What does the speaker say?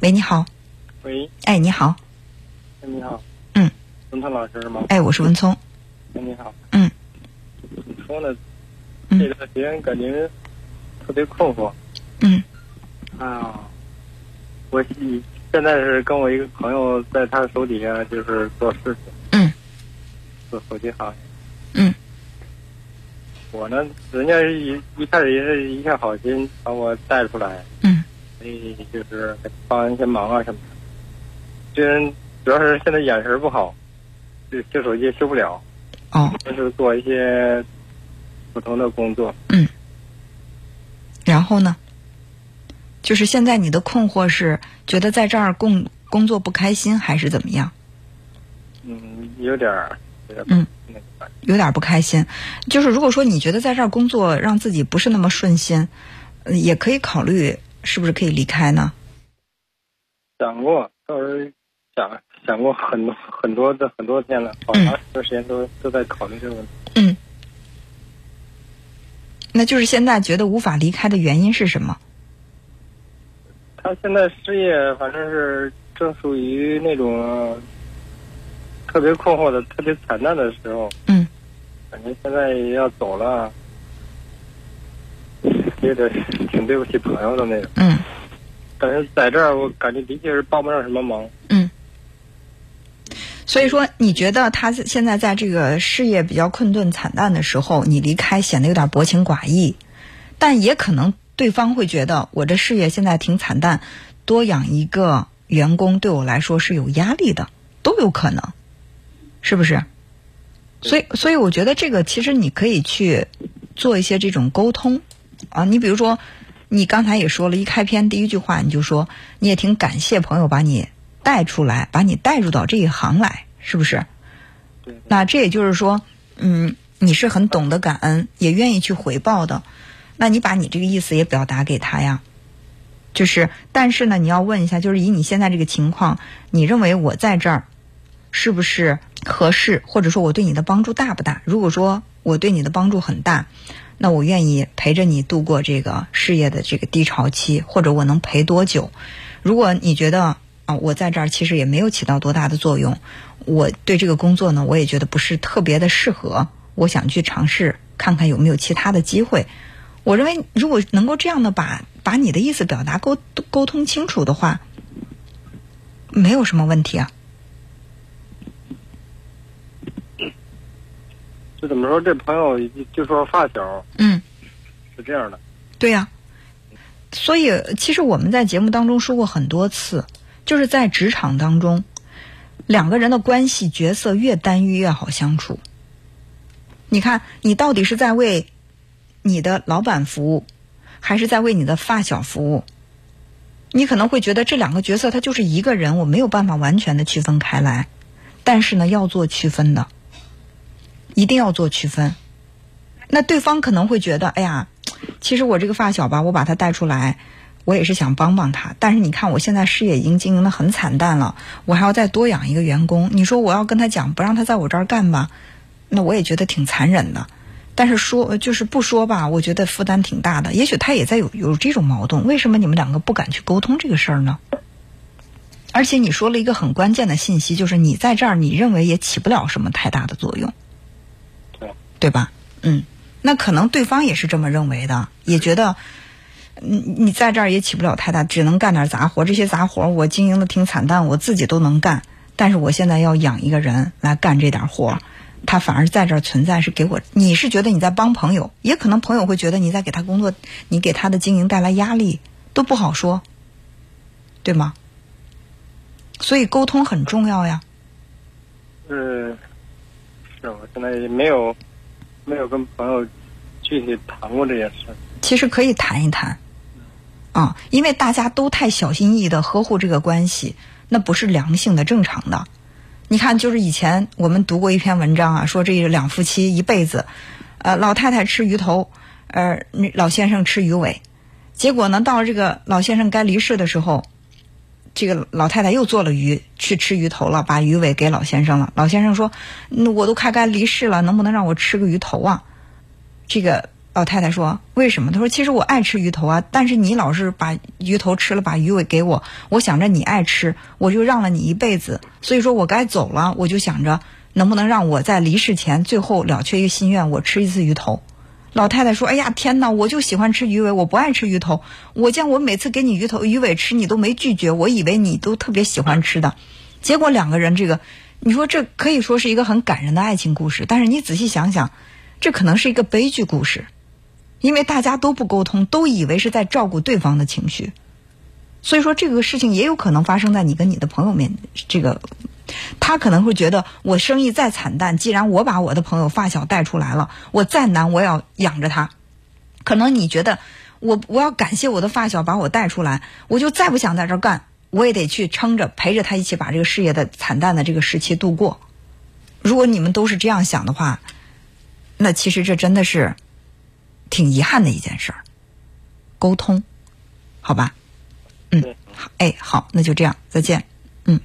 喂，你好。喂，哎，你好。哎，你好。嗯。文聪老师吗？哎，我是文聪。哎，你好。嗯。怎么说呢？嗯这段时间感觉特别困惑。嗯啊，我现现在是跟我一个朋友在他手底下就是做事情，嗯做手机行业。嗯我呢，人家一一开始也是一片好心把我带出来，嗯所以就是帮一些忙啊什么的。这人主要是现在眼神不好，就修手机修不了，哦就是做一些普通的工作。嗯。然后呢？就是现在你的困惑是觉得在这儿工工作不开心，还是怎么样？嗯，有点儿，有点儿嗯有点不开心。就是如果说你觉得在这儿工作让自己不是那么顺心，呃也可以考虑是不是可以离开呢？想过，倒是想想过很多很多的很多天了，好嗯长一段时间都、都在考虑这个问题。嗯。那就是现在觉得无法离开的原因是什么？他现在失业反正是正属于那种特别困惑的、特别惨淡的时候，嗯感觉现在要走了，有点挺对不起朋友的那种。嗯但是在这儿，我感觉的确是帮不上什么忙。嗯。所以说，你觉得他现在在这个事业比较困顿惨淡的时候，你离开显得有点薄情寡义，但也可能对方会觉得我这事业现在挺惨淡，多养一个员工对我来说是有压力的，都有可能，是不是？所以，所以我觉得这个其实你可以去做一些这种沟通啊。你比如说，你刚才也说了，一开篇第一句话你就说你也挺感谢朋友把你带出来，把你带入到这一行来，是不是？对，那这也就是说，嗯，你是很懂得感恩，也愿意去回报的。那你把你这个意思也表达给他呀。就是，但是呢，你要问一下，就是以你现在这个情况，你认为我在这儿是不是合适，或者说我对你的帮助大不大？如果说我对你的帮助很大，那我愿意陪着你度过这个事业的这个低潮期，或者我能陪多久？如果你觉得啊，我在这儿其实也没有起到多大的作用，我对这个工作呢，我也觉得不是特别的适合，我想去尝试看看有没有其他的机会。我认为，如果能够这样的把把你的意思表达沟沟通清楚的话，没有什么问题啊。就怎么说？这朋友就说发小嗯，是这样的，对呀、所以其实我们在节目当中说过很多次，就是在职场当中，两个人的关系角色越单一越好相处。你看，你到底是在为你的老板服务，还是在为你的发小服务？你可能会觉得这两个角色他就是一个人，我没有办法完全的区分开来，但是呢，要做区分的，一定要做区分。那对方可能会觉得，哎呀，其实我这个发小吧，我把他带出来，我也是想帮帮他。但是你看，我现在事业已经经营的很惨淡了，我还要再多养一个员工。你说我要跟他讲，不让他在我这儿干吧，那我也觉得挺残忍的。但是说就是不说吧，我觉得负担挺大的。也许他也在有有这种矛盾，为什么你们两个不敢去沟通这个事儿呢？而且你说了一个很关键的信息，就是你在这儿，你认为也起不了什么太大的作用，对，吧？嗯，那可能对方也是这么认为的，也觉得你你在这儿也起不了太大，只能干点杂活。这些杂活我经营的挺惨淡，我自己都能干，但是我现在要养一个人来干这点活，他反而在这儿存在是给我，你是觉得你在帮朋友，也可能朋友会觉得你在给他工作，你给他的经营带来压力，都不好说，对吗？所以沟通很重要呀。嗯，是我现在也没有没有跟朋友具体谈过这件事。其实可以谈一谈，啊，因为大家都太小心翼翼的呵护这个关系，那不是良性的、正常的。你看，就是以前我们读过一篇文章啊，说这两夫妻一辈子，呃，老太太吃鱼头，呃，老先生吃鱼尾，结果呢，到了这个老先生该离世的时候，这个老太太又做了鱼去吃鱼头了，把鱼尾给老先生了。老先生说：“那我都快该离世了，能不能让我吃个鱼头啊？”这个老太太说：“为什么？”他说：“其实我爱吃鱼头啊，但是你老是把鱼头吃了，把鱼尾给我，我想着你爱吃，我就让了你一辈子。所以说我该走了，我就想着能不能让我在离世前最后了却一个心愿，我吃一次鱼头。”老太太说：“哎呀，天哪！我就喜欢吃鱼尾，我不爱吃鱼头。我见我每次给你鱼头、鱼尾吃，你都没拒绝，我以为你都特别喜欢吃的。结果两个人这个，你说这可以说是一个很感人的爱情故事，但是你仔细想想，这可能是一个悲剧故事。”因为大家都不沟通，都以为是在照顾对方的情绪，所以说这个事情也有可能发生在你跟你的朋友面。这个他可能会觉得，我生意再惨淡，既然我把我的朋友发小带出来了，我再难我也要养着他。可能你觉得，我我要感谢我的发小把我带出来，我就再不想在这干，我也得去撑着陪着他一起把这个事业的惨淡的这个时期度过。如果你们都是这样想的话，那其实这真的是。挺遗憾的一件事儿，沟通，好吧，嗯，哎，好，那就这样，再见，嗯。